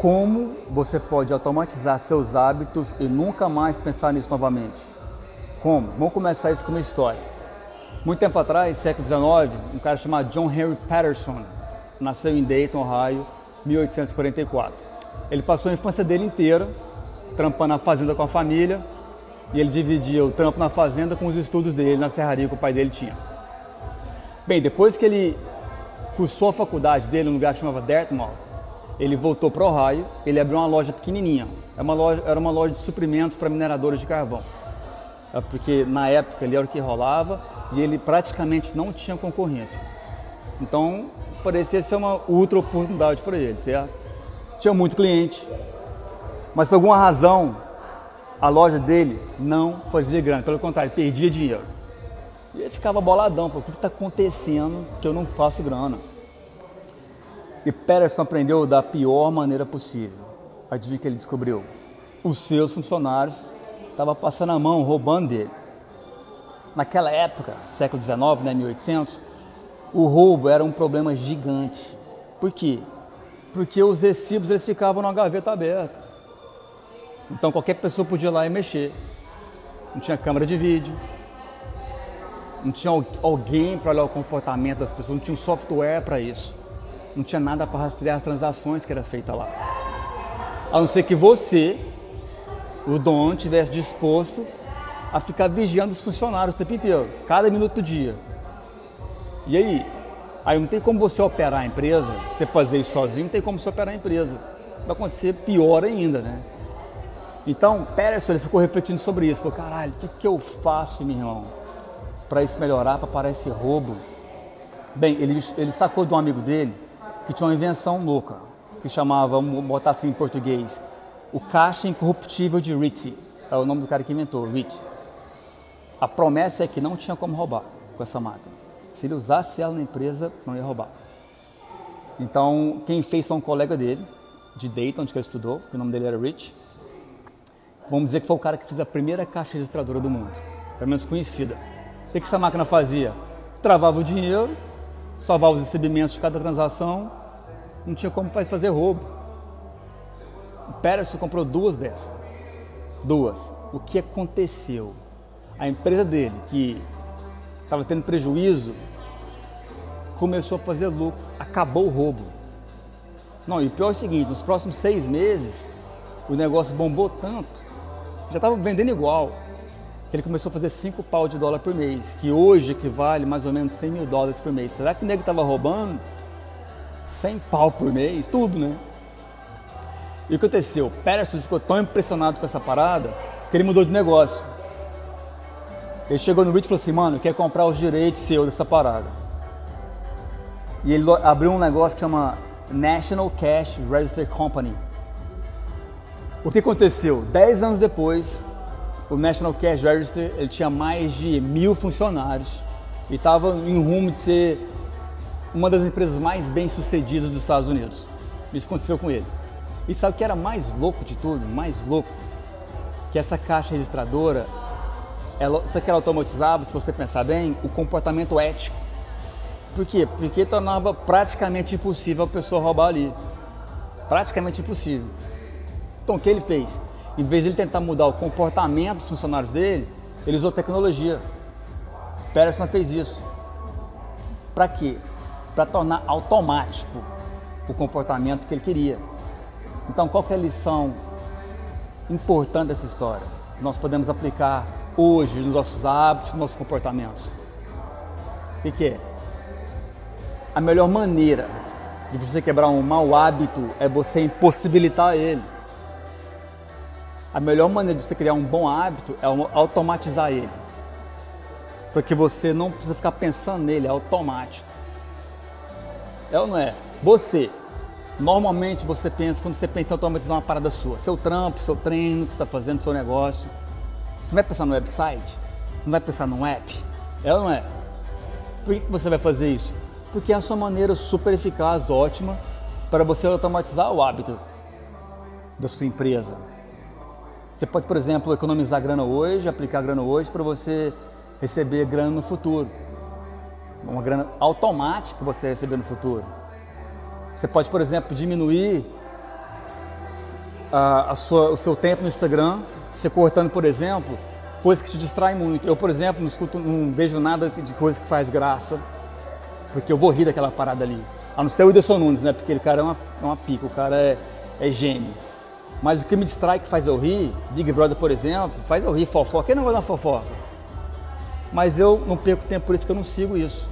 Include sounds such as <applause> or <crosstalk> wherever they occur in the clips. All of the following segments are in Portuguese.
como você pode automatizar seus hábitos e nunca mais pensar nisso novamente. Como? Vamos começar isso com uma história. Muito tempo atrás, século XIX, um cara chamado John Henry Patterson nasceu em Dayton, Ohio, 1844. Ele passou a infância dele inteira trampando na fazenda com a família e ele dividia o trampo na fazenda com os estudos dele na serraria que o pai dele tinha. Bem, depois que ele cursou a faculdade dele num lugar que chamava Dartmouth, ele voltou para Ohio, ele abriu uma loja pequenininha. Era uma loja, era uma loja de suprimentos para mineradores de carvão. É porque na época ele era o que rolava e ele praticamente não tinha concorrência. Então, parecia ser uma outra oportunidade para ele, certo? Tinha muito cliente, mas por alguma razão a loja dele não fazia grana, pelo contrário, perdia dinheiro. E ele ficava boladão, falou, o que está acontecendo que eu não faço grana? E Patterson aprendeu da pior maneira possível. Adivinha o que ele descobriu? Os seus funcionários estavam passando a mão, roubando dele. Naquela época, século XIX, né, 1800, o roubo era um problema gigante. Por quê? Porque os recibos eles ficavam numa gaveta aberta. Então qualquer pessoa podia ir lá e mexer. Não tinha câmera de vídeo, não tinha alguém para olhar o comportamento das pessoas, não tinha um software para isso. Não tinha nada para rastrear as transações que era feita lá. A não ser que você, o dono, tivesse disposto a ficar vigiando os funcionários o tempo inteiro, cada minuto do dia. E aí? Aí não tem como você operar a empresa, você fazer isso sozinho, não tem como você operar a empresa. Vai acontecer pior ainda, né? Então, Pérez ele ficou refletindo sobre isso. Falou, caralho, o que, que eu faço, meu irmão, para isso melhorar, para parar esse roubo? Bem, ele, ele sacou de um amigo dele que tinha uma invenção louca, que chamava, vamos botar assim em português, o caixa incorruptível de Ritchie. É o nome do cara que inventou, Ritchie. A promessa é que não tinha como roubar com essa máquina. Se ele usasse ela na empresa, não ia roubar. Então, quem fez foi um colega dele, de Dayton, onde ele estudou, que o nome dele era Rich. Vamos dizer que foi o cara que fez a primeira caixa registradora do mundo, pelo menos conhecida. O que essa máquina fazia? Travava o dinheiro, salvava os recebimentos de cada transação, não tinha como fazer roubo. O Pérez comprou duas dessas. Duas. O que aconteceu? A empresa dele, que estava tendo prejuízo, começou a fazer lucro, acabou o roubo. Não, e o pior é o seguinte, nos próximos seis meses, o negócio bombou tanto, já estava vendendo igual, ele começou a fazer 5 pau de dólar por mês, que hoje equivale mais ou menos 100 mil dólares por mês. Será que o nego estava roubando 100 pau por mês? Tudo, né? E o que aconteceu? Patterson ficou tão impressionado com essa parada que ele mudou de negócio. Ele chegou no Rich e falou assim, mano, quer comprar os direitos seus dessa parada. E ele abriu um negócio que chama National Cash Register Company. O que aconteceu? Dez anos depois, o National Cash Register ele tinha mais de mil funcionários e estava em rumo de ser uma das empresas mais bem sucedidas dos Estados Unidos. Isso aconteceu com ele. E sabe o que era mais louco de tudo? Mais louco? Que essa caixa registradora ela, isso aqui ela automatizava, se você pensar bem, o comportamento ético. Por quê? Porque tornava praticamente impossível a pessoa roubar ali. Praticamente impossível. Então o que ele fez? Em vez de ele tentar mudar o comportamento dos funcionários dele, ele usou tecnologia. Peterson fez isso. Para quê? Para tornar automático o comportamento que ele queria. Então, qual é a lição importante dessa história? Nós podemos aplicar hoje nos nossos hábitos, nos nossos comportamentos. O que, que é? A melhor maneira de você quebrar um mau hábito é você impossibilitar ele. A melhor maneira de você criar um bom hábito é automatizar ele. Porque você não precisa ficar pensando nele, é automático. É ou não é? Você, normalmente você pensa, quando você pensa em automatizar uma parada sua, seu trampo, seu treino, que você está fazendo, seu negócio, você vai pensar no website? Não vai pensar num app? É ou não é? Por que você vai fazer isso? Porque é a sua maneira super eficaz, ótima, para você automatizar o hábito da sua empresa. Você pode, por exemplo, economizar grana hoje, aplicar grana hoje para você receber grana no futuro. Uma grana automática que você vai receber no futuro. Você pode, por exemplo, diminuir a, a sua, o seu tempo no Instagram, você cortando, por exemplo, coisas que te distraem muito. Eu, por exemplo, não, escuto, não vejo nada de coisa que faz graça, porque eu vou rir daquela parada ali. A não ser o Whindersson Nunes, né? Porque ele cara é uma, é uma pica, o cara é, é gênio. Mas o que me distrai, que faz eu rir, Big Brother, por exemplo, faz eu rir, fofoca. Quem não gosta de uma fofoca? Mas eu não perco tempo por isso que eu não sigo isso.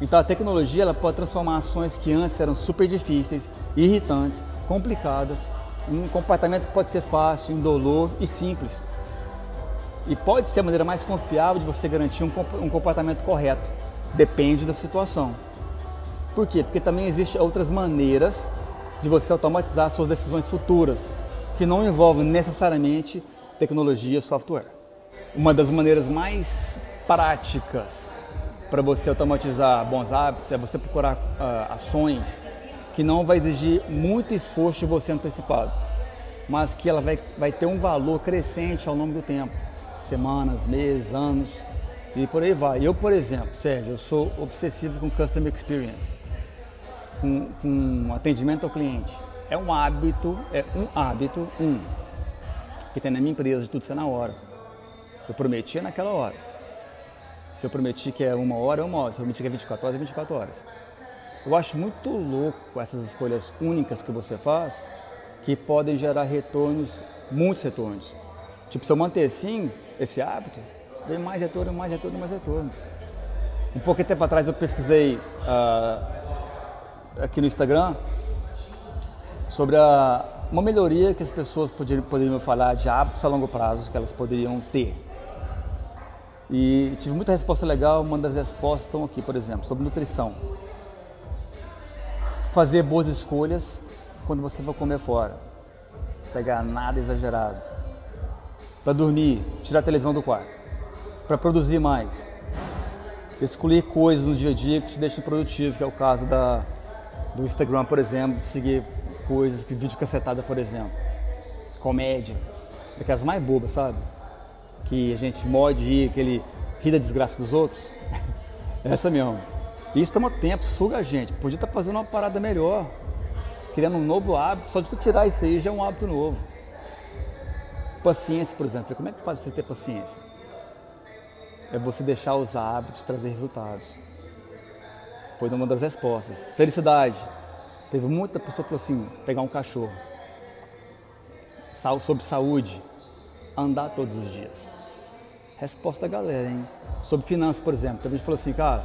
Então a tecnologia ela pode transformar ações que antes eram super difíceis, irritantes, complicadas, em um comportamento que pode ser fácil, indolor e simples. E pode ser a maneira mais confiável de você garantir um comportamento correto. Depende da situação. Por quê? Porque também existem outras maneiras de você automatizar suas decisões futuras, que não envolvem necessariamente tecnologia e software. Uma das maneiras mais práticas para você automatizar bons hábitos é você procurar uh, ações que não vai exigir muito esforço de você antecipado, mas que ela vai, vai ter um valor crescente ao longo do tempo semanas, meses, anos e por aí vai. Eu, por exemplo, Sérgio, eu sou obsessivo com Customer Experience, com, com atendimento ao cliente. É um hábito, é um hábito, um, que tem na minha empresa de tudo ser na hora. Eu prometi naquela hora. Se eu prometi que é uma hora, é uma hora. Se eu prometi que é 24 horas, é 24 horas. Eu acho muito louco essas escolhas únicas que você faz, que podem gerar retornos, muitos retornos. Tipo, se eu manter assim, esse hábito, vem mais retorno, mais retorno, mais retorno. Um pouco tempo atrás eu pesquisei uh, aqui no Instagram sobre a, uma melhoria que as pessoas poderiam, poderiam falar de hábitos a longo prazo que elas poderiam ter. E tive muita resposta legal, uma das respostas estão aqui, por exemplo, sobre nutrição. Fazer boas escolhas quando você for comer fora. Pegar nada exagerado para dormir, tirar a televisão do quarto, para produzir mais, excluir coisas no dia a dia que te deixam produtivo, que é o caso da, do Instagram, por exemplo, seguir coisas, vídeo cacetada, por exemplo, comédia, daquelas mais bobas, sabe? Que a gente morde aquele rir da desgraça dos outros. <laughs> Essa mesmo. Isso toma tempo, suga a gente. Podia estar tá fazendo uma parada melhor, criando um novo hábito. Só de você tirar isso aí já é um hábito novo. Paciência, por exemplo. Como é que faz para você ter paciência? É você deixar os hábitos trazer resultados. Foi uma das respostas. Felicidade. Teve muita pessoa que falou assim: pegar um cachorro. Sobre saúde. Andar todos os dias. Resposta da galera, hein? Sobre finanças, por exemplo. Teve gente falou assim, cara,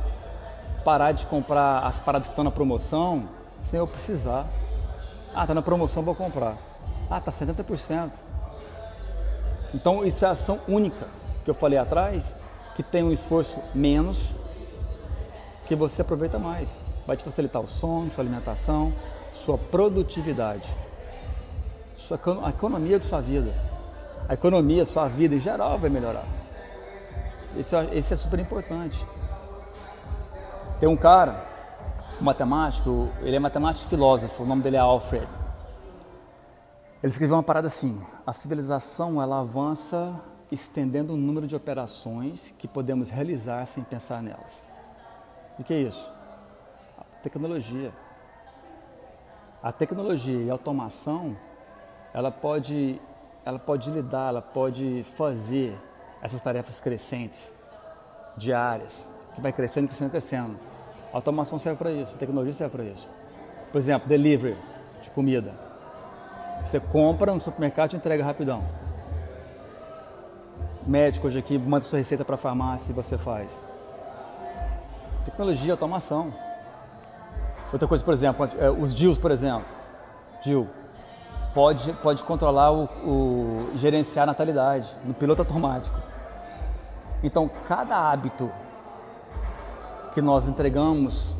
parar de comprar as paradas que estão na promoção sem eu precisar. Ah, tá na promoção, vou comprar. Ah, tá 70%. Então isso é ação única que eu falei atrás, que tem um esforço menos, que você aproveita mais. Vai te facilitar o sono, sua alimentação, sua produtividade, sua, a economia de sua vida. A economia, sua vida em geral vai melhorar. Esse, esse é super importante. Tem um cara, um matemático, ele é matemático filósofo, o nome dele é Alfred. Ele escreveu uma parada assim: a civilização ela avança estendendo o número de operações que podemos realizar sem pensar nelas. O que é isso? A tecnologia. A tecnologia e a automação, ela pode, ela pode lidar, ela pode fazer essas tarefas crescentes, diárias, que vai crescendo, crescendo, crescendo. A automação serve para isso, a tecnologia serve para isso. Por exemplo, delivery de comida você compra no supermercado e entrega rapidão. Médico hoje aqui manda sua receita para a farmácia e você faz. Tecnologia, automação. Outra coisa, por exemplo, é, os DIUs, por exemplo. DIU pode, pode controlar o, o gerenciar a natalidade no piloto automático. Então, cada hábito que nós entregamos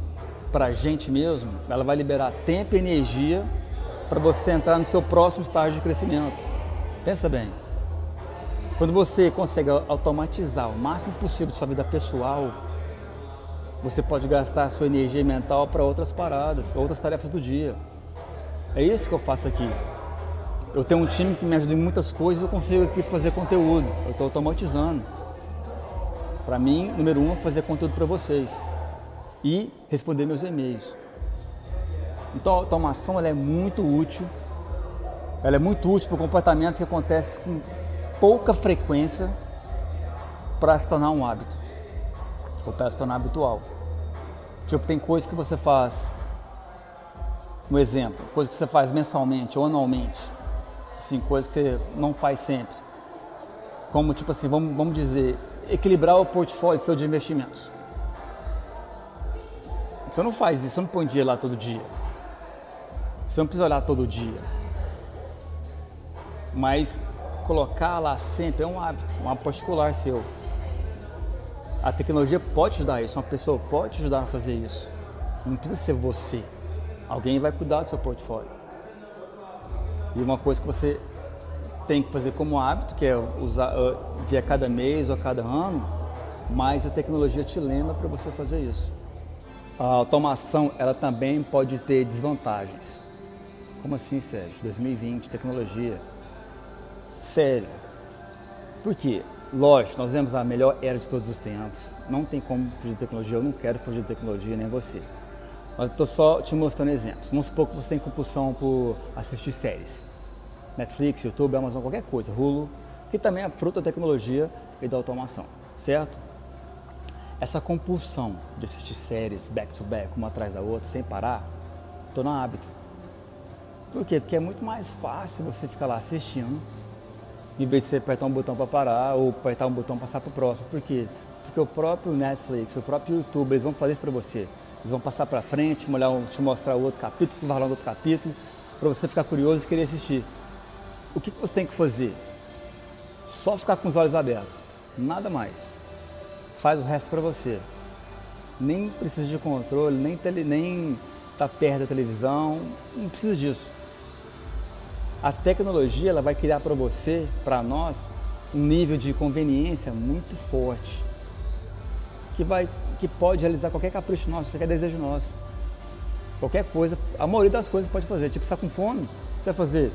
para a gente mesmo, ela vai liberar tempo e energia para você entrar no seu próximo estágio de crescimento. Pensa bem. Quando você consegue automatizar o máximo possível sua vida pessoal, você pode gastar sua energia mental para outras paradas, outras tarefas do dia. É isso que eu faço aqui. Eu tenho um time que me ajuda em muitas coisas, eu consigo aqui fazer conteúdo. Eu estou automatizando. Para mim, número um, é fazer conteúdo para vocês e responder meus e-mails. Então a automação ela é muito útil Ela é muito útil para o comportamento que acontece com pouca frequência para se tornar um hábito, ou para se tornar habitual. Tipo, tem coisa que você faz, um exemplo, coisa que você faz mensalmente ou anualmente, assim, coisa que você não faz sempre. Como, tipo assim, vamos, vamos dizer, equilibrar o portfólio seu de investimentos. Você não faz isso, você não põe dinheiro lá todo dia. Você não precisa olhar todo dia. Mas colocar lá sempre é um hábito, um hábito particular seu. A tecnologia pode te dar isso, uma pessoa pode te ajudar a fazer isso. Não precisa ser você. Alguém vai cuidar do seu portfólio. E uma coisa que você tem que fazer como hábito, que é usar uh, via cada mês ou cada ano, mas a tecnologia te lembra para você fazer isso. A automação, ela também pode ter desvantagens. Como assim, Sérgio? 2020, tecnologia. Sério. Por quê? Lógico, nós vemos a melhor era de todos os tempos. Não tem como fugir de tecnologia, eu não quero fugir de tecnologia, nem você. Mas estou só te mostrando exemplos. Vamos supor que você tem compulsão por assistir séries. Netflix, YouTube, Amazon, qualquer coisa, Hulu, que também é fruto da tecnologia e da automação, certo? Essa compulsão de assistir séries back to back, uma atrás da outra, sem parar, torna um hábito. Por quê? Porque é muito mais fácil você ficar lá assistindo, em vez de você apertar um botão para parar ou apertar um botão para passar para o próximo. Por quê? Porque o próprio Netflix, o próprio YouTube, eles vão fazer isso para você. Eles vão passar para frente, te mostrar outro capítulo, no outro capítulo, para você ficar curioso e querer assistir o que você tem que fazer? Só ficar com os olhos abertos, nada mais. Faz o resto para você. Nem precisa de controle, nem tele, nem tá perto da televisão, não precisa disso. A tecnologia ela vai criar para você, para nós, um nível de conveniência muito forte, que vai, que pode realizar qualquer capricho nosso, qualquer desejo nosso, qualquer coisa. A maioria das coisas pode fazer. Tipo, está com fome, você vai fazer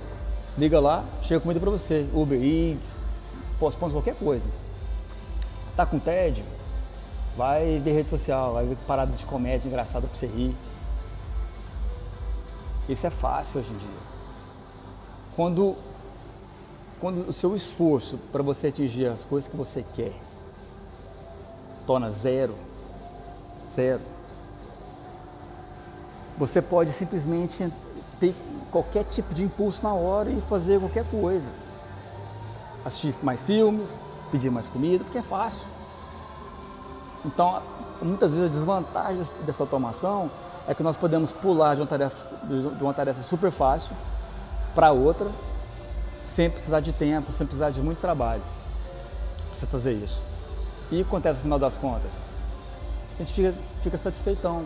Liga lá, chega comida para você. Uber Eats, postpone qualquer coisa. Tá com tédio? Vai ver rede social, vai ver parada de comédia engraçada para você rir. Isso é fácil hoje em dia. Quando, quando o seu esforço para você atingir as coisas que você quer torna zero, você pode simplesmente ter qualquer tipo de impulso na hora e fazer qualquer coisa. Assistir mais filmes, pedir mais comida, porque é fácil. Então, muitas vezes a desvantagem dessa automação é que nós podemos pular de uma tarefa, de uma tarefa super fácil para outra, sem precisar de tempo, sem precisar de muito trabalho você fazer isso. E acontece no final das contas? A gente fica, fica satisfeitão.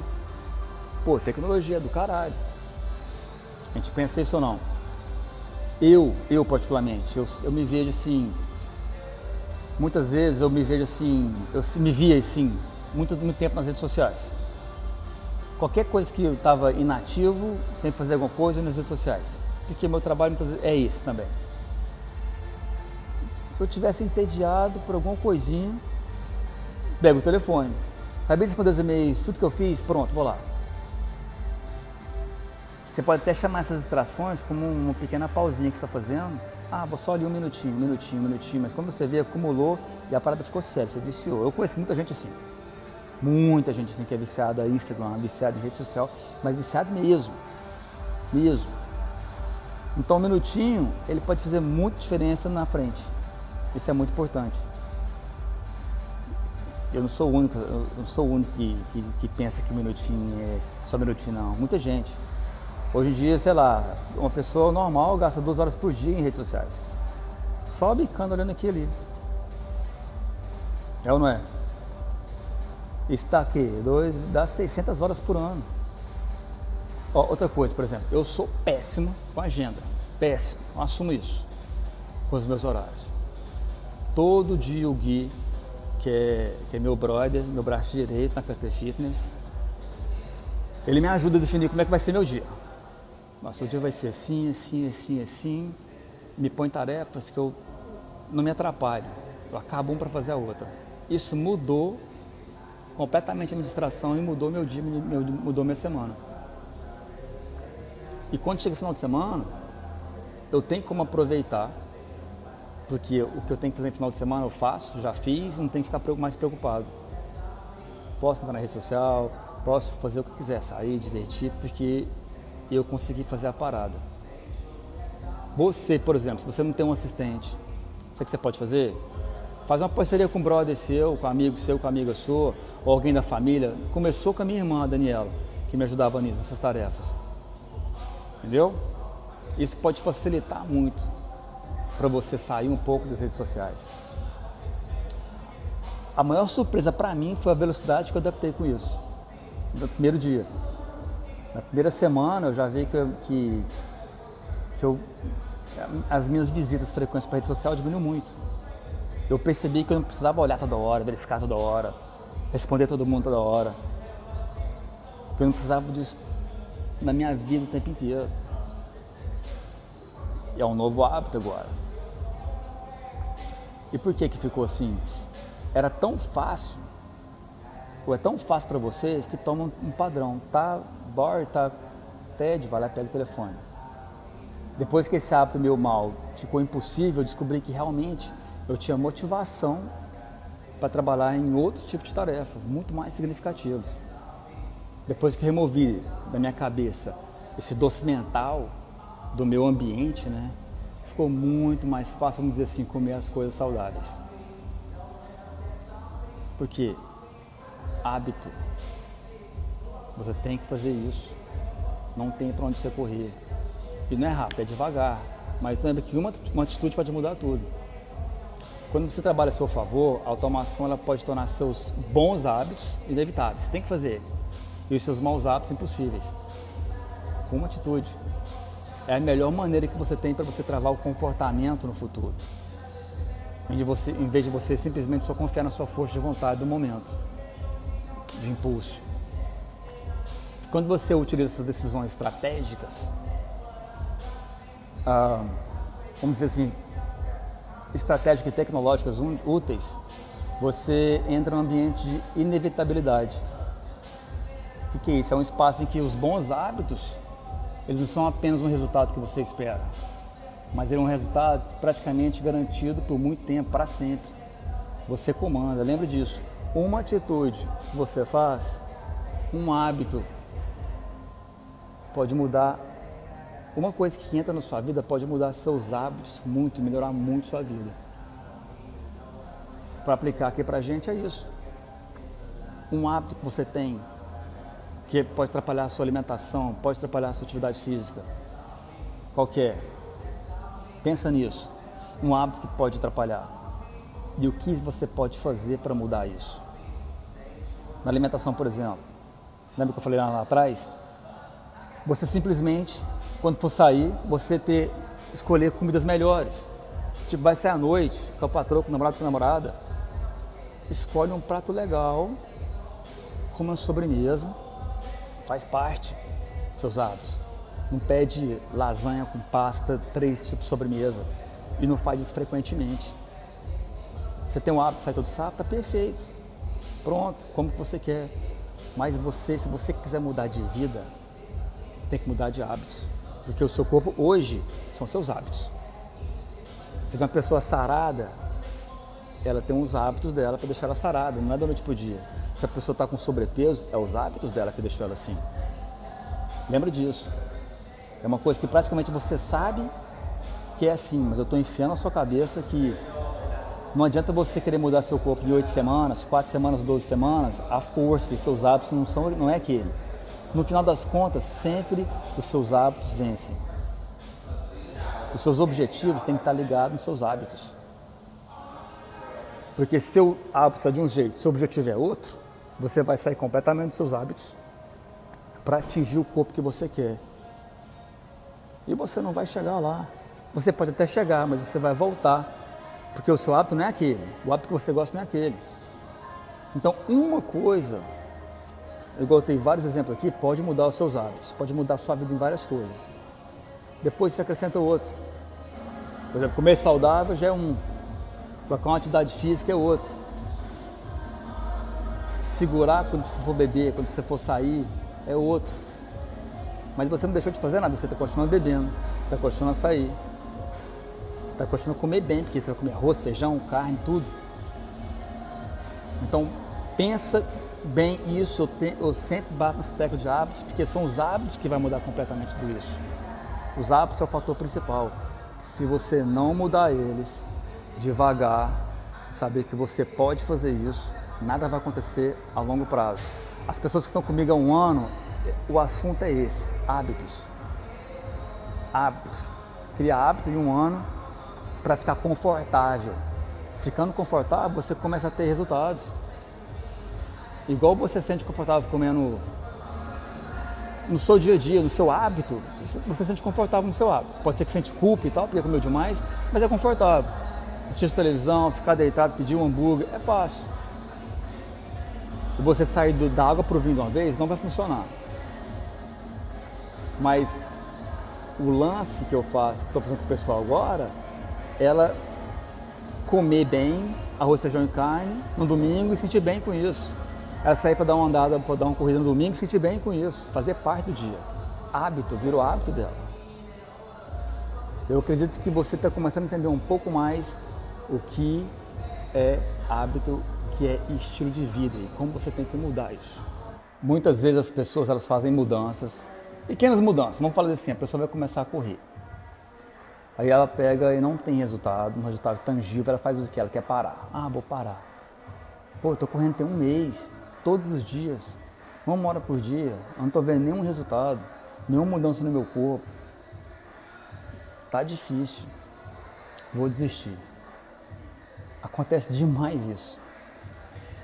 Pô, tecnologia é do caralho. A gente pensa isso ou não? Eu, eu particularmente, eu, eu me vejo assim, muitas vezes eu me vejo assim, eu me via assim, muito, muito tempo nas redes sociais. Qualquer coisa que eu estava inativo, sem fazer alguma coisa nas redes sociais. Porque meu trabalho muitas vezes é esse também. Se eu tivesse entediado por alguma coisinha, pego o telefone. Acabei de responder os e-mails, tudo que eu fiz, pronto, vou lá. Você pode até chamar essas distrações como uma pequena pausinha que você está fazendo. Ah, vou só ali um minutinho, um minutinho, um minutinho. Mas quando você vê, acumulou e a parada ficou séria, você viciou. Eu conheço muita gente assim. Muita gente assim que é viciada em Instagram, viciada em rede social, mas viciado mesmo. Mesmo. Então um minutinho, ele pode fazer muita diferença na frente. Isso é muito importante. Eu não sou o único, eu não sou o único que, que, que pensa que minutinho é só minutinho, não. Muita gente. Hoje em dia, sei lá, uma pessoa normal gasta duas horas por dia em redes sociais. Só bicando olhando aqui ali. É ou não é? Está aqui, dois, dá 600 horas por ano. Ó, outra coisa, por exemplo, eu sou péssimo com agenda. Péssimo, assumo isso. Com os meus horários. Todo dia o Gui, que é, que é meu brother, meu braço direito na PT Fitness, ele me ajuda a definir como é que vai ser meu dia. Nossa, o dia vai ser assim, assim, assim, assim. Me põe tarefas que eu não me atrapalho. Eu acabo um para fazer a outra. Isso mudou completamente a minha distração e mudou meu dia, mudou minha semana. E quando chega o final de semana, eu tenho como aproveitar, porque o que eu tenho que fazer no final de semana eu faço, já fiz, não tenho que ficar mais preocupado. Posso entrar na rede social, posso fazer o que quiser, sair, divertir, porque eu consegui fazer a parada. Você, por exemplo, se você não tem um assistente, sabe o que você pode fazer? Faz uma parceria com um brother seu, com um amigo seu, com uma amiga sua, ou alguém da família. Começou com a minha irmã, a Daniela, que me ajudava nisso, nessas tarefas. Entendeu? Isso pode facilitar muito para você sair um pouco das redes sociais. A maior surpresa para mim foi a velocidade que eu adaptei com isso. No primeiro dia. Na primeira semana eu já vi que, eu, que, que eu, as minhas visitas frequentes para a rede social diminuiu muito. Eu percebi que eu não precisava olhar toda hora, verificar toda hora, responder todo mundo toda hora. Que eu não precisava disso na minha vida o tempo inteiro. E é um novo hábito agora. E por que que ficou assim? Era tão fácil, ou é tão fácil para vocês que tomam um padrão. Tá bar, tá TED, vai lá pega o telefone. Depois que esse hábito meu mal ficou impossível, eu descobri que realmente eu tinha motivação para trabalhar em outros tipos de tarefas, muito mais significativos. Depois que removi da minha cabeça esse doce mental do meu ambiente, né, ficou muito mais fácil, vamos dizer assim, comer as coisas saudáveis. Porque hábito, você tem que fazer isso, não tem para onde você correr. E não é rápido, é devagar, mas lembra que uma, uma atitude pode mudar tudo. Quando você trabalha a seu favor, a automação ela pode tornar seus bons hábitos inevitáveis. Você tem que fazer. E os seus maus hábitos impossíveis. Com uma atitude. É a melhor maneira que você tem para você travar o comportamento no futuro. Em, você, em vez de você simplesmente só confiar na sua força de vontade do momento. De impulso. Quando você utiliza essas decisões estratégicas, ah, vamos dizer assim, estratégicas e tecnológicas úteis, você entra num ambiente de inevitabilidade. O que é isso? É um espaço em que os bons hábitos, eles não são apenas um resultado que você espera, mas é um resultado praticamente garantido por muito tempo, para sempre. Você comanda, lembre disso. Uma atitude que você faz, um hábito, pode mudar uma coisa que entra na sua vida pode mudar seus hábitos muito, melhorar muito sua vida. Para aplicar aqui para a gente é isso. Um hábito que você tem que pode atrapalhar a sua alimentação, pode atrapalhar a sua atividade física. Qualquer. É? Pensa nisso. Um hábito que pode atrapalhar. E o que você pode fazer para mudar isso? Na alimentação, por exemplo. Lembra que eu falei lá, atrás? Você simplesmente quando for sair, você ter escolher comidas melhores. Tipo, vai sair à noite, com o patrão, com o namorado, com a namorada. Escolhe um prato legal, como uma sobremesa, faz parte dos seus hábitos. Não pede lasanha com pasta, três tipos de sobremesa. E não faz isso frequentemente. Você tem um hábito de sair todo sábado, tá perfeito. Pronto, como você quer. Mas você, se você quiser mudar de vida, você tem que mudar de hábitos. Porque o seu corpo hoje são seus hábitos. Se tem uma pessoa sarada, ela tem uns hábitos dela para deixar ela sarada, não é da noite para o dia. Se a pessoa está com sobrepeso, é os hábitos dela que deixou ela assim. Lembra disso. É uma coisa que praticamente você sabe que é assim, mas eu estou enfiando na sua cabeça que não adianta você querer mudar seu corpo de oito semanas, quatro semanas, doze semanas, a força e seus hábitos não, são, não é aquele. No final das contas, sempre os seus hábitos vencem. Os seus objetivos têm que estar ligados nos seus hábitos. Porque se seu hábito é de um jeito, seu objetivo é outro, você vai sair completamente dos seus hábitos para atingir o corpo que você quer. E você não vai chegar lá. Você pode até chegar, mas você vai voltar. Porque o seu hábito não é aquele. O hábito que você gosta não é aquele. Então, uma coisa eu botei vários exemplos aqui, pode mudar os seus hábitos, pode mudar a sua vida em várias coisas. Depois você acrescenta outro. Por exemplo, comer saudável já é um, colocar uma atividade física é outro. Segurar quando você for beber, quando você for sair, é outro. Mas você não deixou de fazer nada, você está continuando bebendo, está continuando a sair. Vai continuar a comer bem, porque você vai comer arroz, feijão, carne, tudo. Então, pensa bem isso, eu, te, eu sempre bato nesse tecla de hábitos, porque são os hábitos que vai mudar completamente tudo isso. Os hábitos é o fator principal. Se você não mudar eles, devagar, saber que você pode fazer isso, nada vai acontecer a longo prazo. As pessoas que estão comigo há um ano, o assunto é esse: hábitos. Hábitos. Criar hábito em um ano para ficar confortável. Ficando confortável, você começa a ter resultados. Igual você se sente confortável comendo no seu dia a dia, no seu hábito, você se sente confortável no seu hábito. Pode ser que sente culpa e tal, porque comeu demais, mas é confortável. Assistir televisão, ficar deitado, pedir um hambúrguer, é fácil. E você sair do, da água para o vinho de uma vez, não vai funcionar. Mas o lance que eu faço, que estou fazendo com o pessoal agora, ela comer bem, arroz, feijão e carne, no domingo e sentir bem com isso. Ela sair para dar uma andada, para dar uma corrida no domingo e sentir bem com isso. Fazer parte do dia. Hábito, virou hábito dela. Eu acredito que você está começando a entender um pouco mais o que é hábito, que é estilo de vida e como você tem que mudar isso. Muitas vezes as pessoas elas fazem mudanças, pequenas mudanças. Vamos falar assim, a pessoa vai começar a correr. Aí ela pega e não tem resultado, um resultado tangível, ela faz o que? Ela quer parar. Ah, vou parar. Pô, tô correndo tem um mês, todos os dias, uma hora por dia, eu não estou vendo nenhum resultado, nenhuma mudança no meu corpo. Tá difícil. Vou desistir. Acontece demais isso.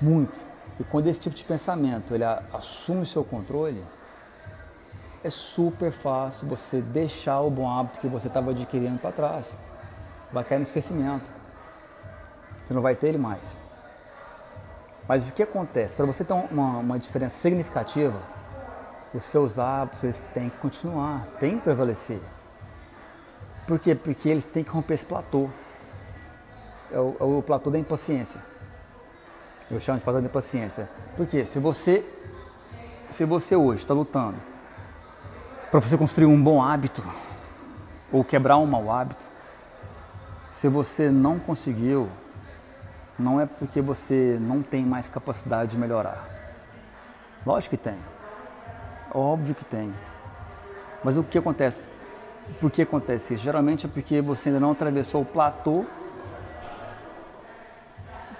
Muito. E quando esse tipo de pensamento ele assume o seu controle, é super fácil você deixar o bom hábito que você estava adquirindo para trás. Vai cair no esquecimento. Você não vai ter ele mais. Mas o que acontece? Para você ter uma, uma diferença significativa, os seus hábitos eles têm que continuar, têm que prevalecer. Por quê? Porque eles têm que romper esse platô. É o, é o platô da impaciência. Eu chamo de platô da impaciência. Porque se você, se você hoje está lutando para você construir um bom hábito ou quebrar um mau hábito, se você não conseguiu, não é porque você não tem mais capacidade de melhorar. Lógico que tem. Óbvio que tem. Mas o que acontece? Por que acontece isso? Geralmente é porque você ainda não atravessou o platô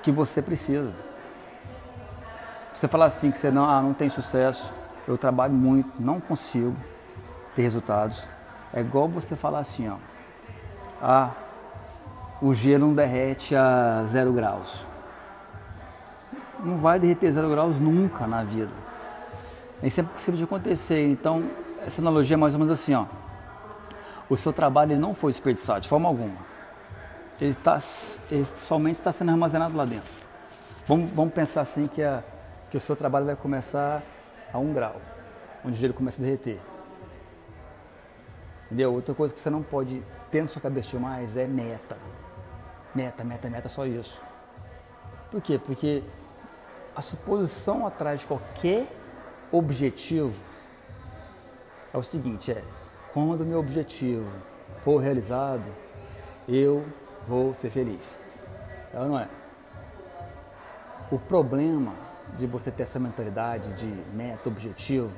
que você precisa. Você falar assim que você não, ah, não tem sucesso, eu trabalho muito, não consigo ter resultados. É igual você falar assim, ó, ah, o gelo não derrete a zero graus. Não vai derreter zero graus nunca na vida. Isso é possível de acontecer. Então, essa analogia é mais ou menos assim, ó. O seu trabalho não foi desperdiçado de forma alguma. Ele, tá, ele somente está sendo armazenado lá dentro. Vamos, vamos pensar assim que, a, que o seu trabalho vai começar a um grau, onde o gelo começa a derreter. Entendeu? Outra coisa que você não pode ter na sua cabeça demais é meta. Meta, meta, meta, só isso. Por quê? Porque a suposição atrás de qualquer objetivo é o seguinte, é quando o meu objetivo for realizado, eu vou ser feliz. É ou não é? O problema de você ter essa mentalidade de meta, objetivo,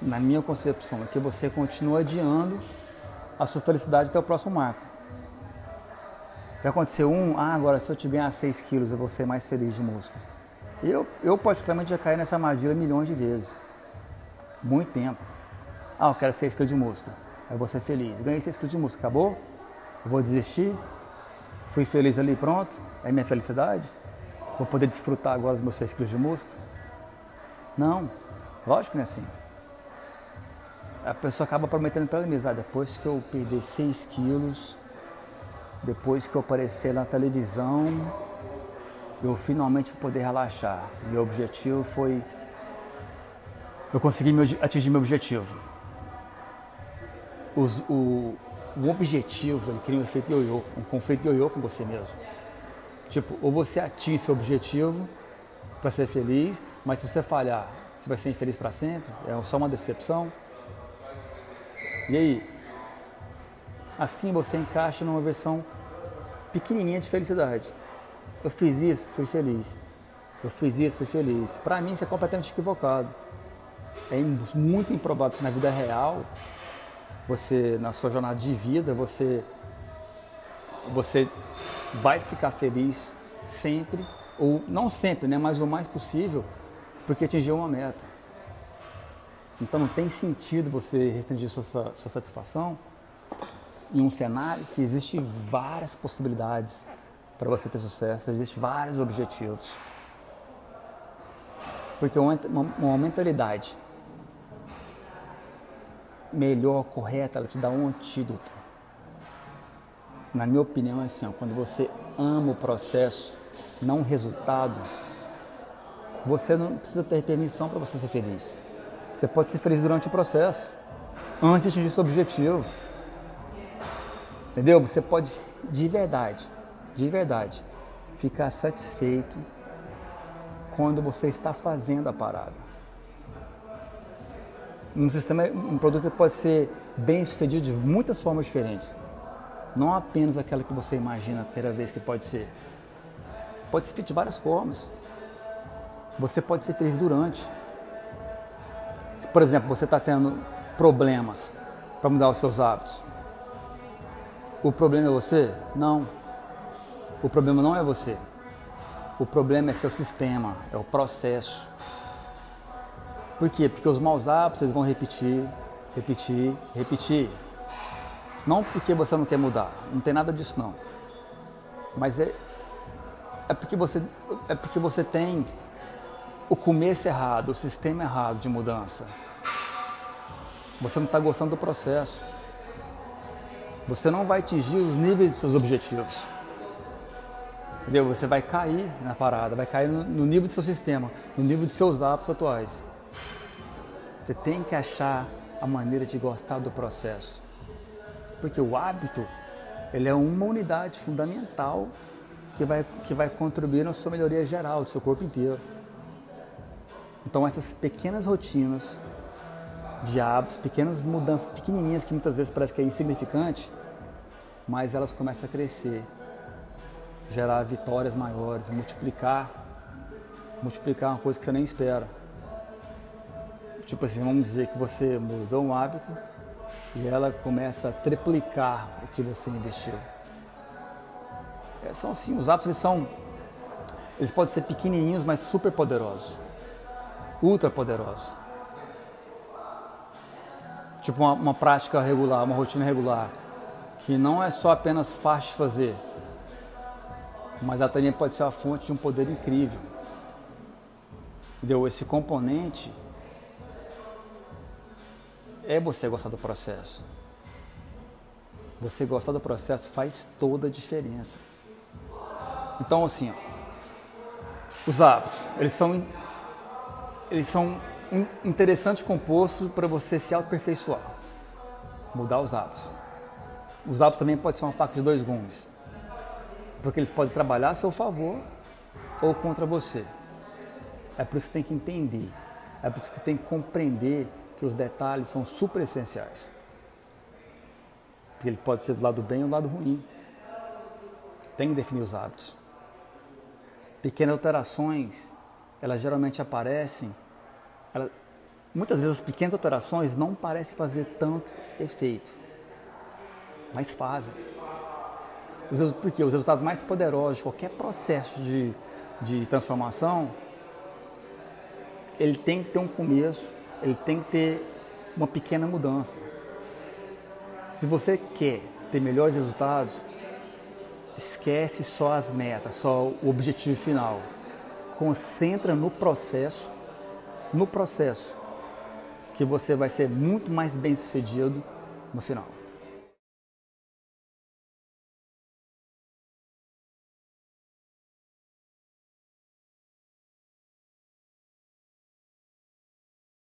na minha concepção, é que você continua adiando a sua felicidade até o próximo marco. Já aconteceu um, ah, agora se eu te ganhar 6 quilos eu vou ser mais feliz de músculo. Eu, eu particularmente já caí nessa armadilha milhões de vezes. Muito tempo. Ah, eu quero 6 quilos de músculo. Eu vou ser feliz. Ganhei 6 quilos de músculo, acabou? Eu vou desistir? Fui feliz ali, pronto? É minha felicidade? Vou poder desfrutar agora dos meus 6 quilos de músculo? Não, lógico que não é assim a pessoa acaba prometendo para ela ah, depois que eu perder 6 quilos, depois que eu aparecer na televisão, eu finalmente vou poder relaxar. Meu objetivo foi eu consegui atingir meu objetivo. Os, o, o objetivo ele cria um efeito ioiô, um conflito ioiô com você mesmo. Tipo, ou você atinge seu objetivo para ser feliz, mas se você falhar, você vai ser infeliz para sempre, é só uma decepção. E aí? Assim você encaixa numa versão pequenininha de felicidade. Eu fiz isso, fui feliz. Eu fiz isso, fui feliz. Para mim isso é completamente equivocado. É muito improvável que na vida real, você na sua jornada de vida, você você vai ficar feliz sempre ou não sempre, né, mas o mais possível, porque atingiu uma meta. Então não tem sentido você restringir sua, sua satisfação em um cenário que existe várias possibilidades para você ter sucesso, existem vários objetivos. Porque uma, uma, mentalidade melhor, correta, ela te dá um antídoto. Na minha opinião, é assim, ó, quando você ama o processo, não o resultado, você não precisa ter permissão para você ser feliz. Você pode ser feliz durante o processo, antes de atingir seu objetivo. Entendeu? Você pode, de verdade, de verdade, ficar satisfeito quando você está fazendo a parada. Um sistema, um produto pode ser bem sucedido de muitas formas diferentes. Não apenas aquela que você imagina a primeira vez que pode ser. Pode ser feito de várias formas. Você pode ser feliz durante. Se, por exemplo, você está tendo problemas para mudar os seus hábitos. O problema é você? Não. O problema não é você. O problema é seu sistema, é o processo. Por quê? Porque os maus hábitos vão repetir, repetir, repetir. Não porque você não quer mudar, não tem nada disso não. Mas é, é, porque, você, é porque você tem o começo errado, o sistema errado de mudança. Você não está gostando do processo. Você não vai atingir os níveis de seus objetivos. Entendeu? Você vai cair na parada, vai cair no, nível do seu sistema, no nível de seus hábitos atuais. Você tem que achar a maneira de gostar do processo. Porque o hábito, ele é uma unidade fundamental que vai, que vai contribuir na sua melhoria geral, do seu corpo inteiro. Então essas pequenas rotinas de hábitos, pequenas mudanças pequenininhas que muitas vezes parece que é insignificante, mas elas começam a crescer, gerar vitórias maiores, multiplicar, multiplicar uma coisa que você nem espera. Tipo assim, vamos dizer que você mudou um hábito e ela começa a triplicar o que você investiu. É, são assim, os hábitos eles são, eles podem ser pequenininhos, mas super poderosos, ultra poderosos. Tipo uma, uma prática regular, uma rotina regular, que não é só apenas fácil de fazer, mas ela também pode ser a fonte de um poder incrível. Entendeu? Esse componente é você gostar do processo. Você gostar do processo faz toda a diferença. Então, assim, ó, os hábitos, eles são, eles são um interessante composto para você se aperfeiçoar, mudar os hábitos. Os hábitos também podem ser uma faca de dois gumes, porque eles podem trabalhar a seu favor ou contra você. É por isso que tem que entender, é por isso que tem que compreender que os detalhes são super essenciais. Porque ele pode ser do lado bem ou do lado ruim. Tem que definir os hábitos. Pequenas alterações, elas geralmente aparecem. Elas, muitas vezes as pequenas alterações não parecem fazer tanto efeito, mas fazem. Porque os resultados mais poderosos de qualquer processo de, de transformação, ele tem que ter um começo ele tem que ter uma pequena mudança. Se você quer ter melhores resultados, esquece só as metas, só o objetivo final. Concentra no processo, no processo, que você vai ser muito mais bem sucedido no final.